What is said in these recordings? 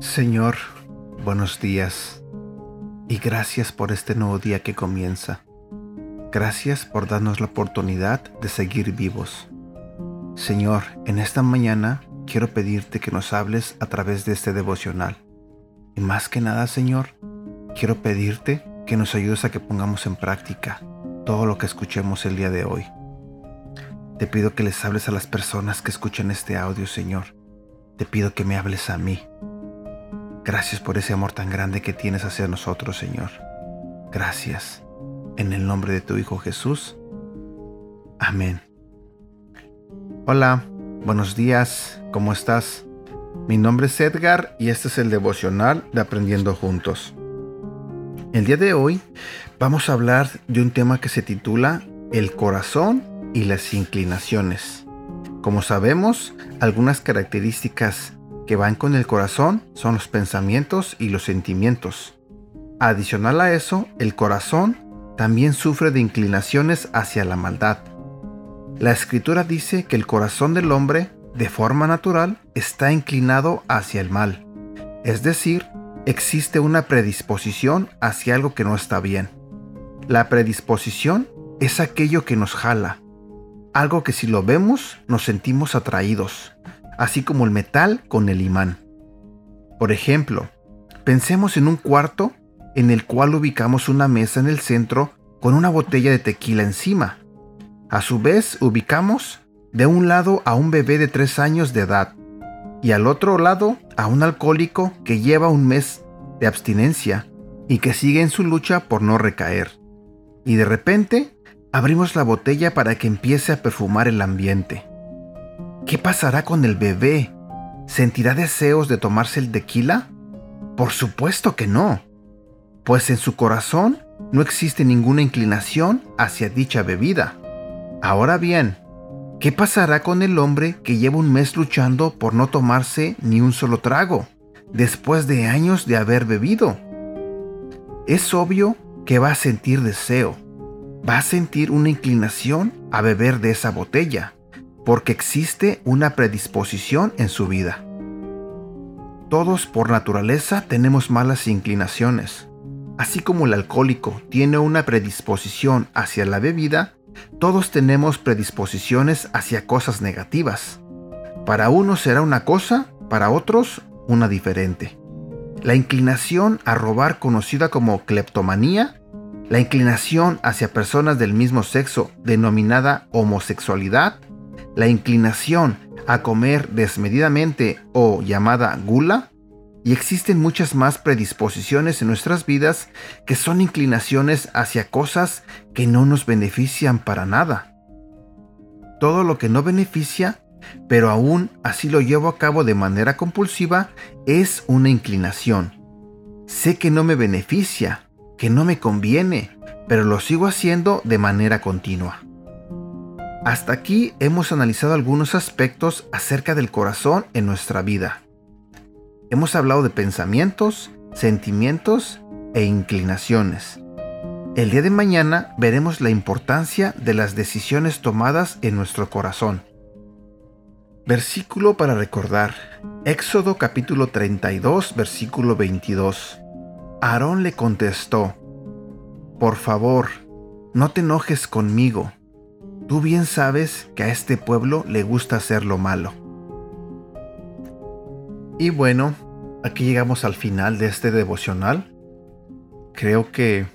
Señor, buenos días y gracias por este nuevo día que comienza. Gracias por darnos la oportunidad de seguir vivos. Señor, en esta mañana quiero pedirte que nos hables a través de este devocional. Y más que nada, Señor, quiero pedirte que nos ayudes a que pongamos en práctica todo lo que escuchemos el día de hoy. Te pido que les hables a las personas que escuchan este audio, Señor. Te pido que me hables a mí. Gracias por ese amor tan grande que tienes hacia nosotros, Señor. Gracias. En el nombre de tu Hijo Jesús. Amén. Hola, buenos días, ¿cómo estás? Mi nombre es Edgar y este es el devocional de Aprendiendo Juntos. El día de hoy vamos a hablar de un tema que se titula El corazón y las inclinaciones. Como sabemos, algunas características que van con el corazón son los pensamientos y los sentimientos. Adicional a eso, el corazón también sufre de inclinaciones hacia la maldad. La escritura dice que el corazón del hombre, de forma natural, está inclinado hacia el mal. Es decir, existe una predisposición hacia algo que no está bien. La predisposición es aquello que nos jala, algo que si lo vemos nos sentimos atraídos, así como el metal con el imán. Por ejemplo, pensemos en un cuarto en el cual ubicamos una mesa en el centro con una botella de tequila encima. A su vez, ubicamos de un lado a un bebé de 3 años de edad y al otro lado a un alcohólico que lleva un mes de abstinencia y que sigue en su lucha por no recaer. Y de repente abrimos la botella para que empiece a perfumar el ambiente. ¿Qué pasará con el bebé? ¿Sentirá deseos de tomarse el tequila? Por supuesto que no, pues en su corazón no existe ninguna inclinación hacia dicha bebida. Ahora bien, ¿qué pasará con el hombre que lleva un mes luchando por no tomarse ni un solo trago, después de años de haber bebido? Es obvio que va a sentir deseo, va a sentir una inclinación a beber de esa botella, porque existe una predisposición en su vida. Todos por naturaleza tenemos malas inclinaciones. Así como el alcohólico tiene una predisposición hacia la bebida, todos tenemos predisposiciones hacia cosas negativas. Para unos será una cosa, para otros una diferente. La inclinación a robar conocida como cleptomanía, la inclinación hacia personas del mismo sexo denominada homosexualidad, la inclinación a comer desmedidamente o llamada gula, y existen muchas más predisposiciones en nuestras vidas que son inclinaciones hacia cosas que no nos benefician para nada. Todo lo que no beneficia, pero aún así lo llevo a cabo de manera compulsiva, es una inclinación. Sé que no me beneficia, que no me conviene, pero lo sigo haciendo de manera continua. Hasta aquí hemos analizado algunos aspectos acerca del corazón en nuestra vida. Hemos hablado de pensamientos, sentimientos e inclinaciones. El día de mañana veremos la importancia de las decisiones tomadas en nuestro corazón. Versículo para recordar. Éxodo capítulo 32, versículo 22. Aarón le contestó, Por favor, no te enojes conmigo. Tú bien sabes que a este pueblo le gusta hacer lo malo. Y bueno, aquí llegamos al final de este devocional. Creo que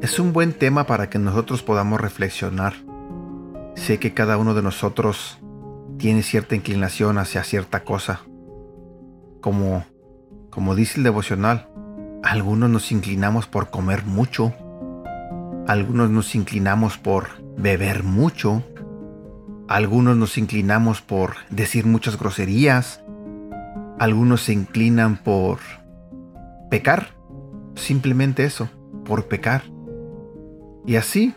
es un buen tema para que nosotros podamos reflexionar. Sé que cada uno de nosotros tiene cierta inclinación hacia cierta cosa. Como, como dice el devocional, algunos nos inclinamos por comer mucho, algunos nos inclinamos por beber mucho, algunos nos inclinamos por decir muchas groserías, algunos se inclinan por pecar, simplemente eso, por pecar. Y así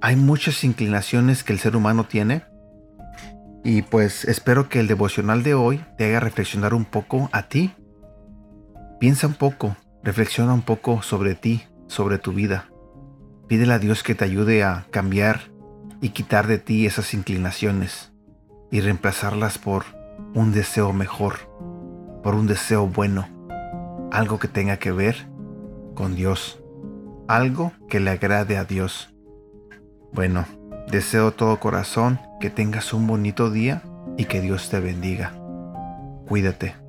hay muchas inclinaciones que el ser humano tiene. Y pues espero que el devocional de hoy te haga reflexionar un poco a ti Piensa un poco, reflexiona un poco sobre ti, sobre tu vida. Pídele a Dios que te ayude a cambiar y quitar de ti esas inclinaciones y reemplazarlas por un deseo mejor, por un deseo bueno, algo que tenga que ver con Dios, algo que le agrade a Dios. Bueno, deseo todo corazón que tengas un bonito día y que Dios te bendiga. Cuídate.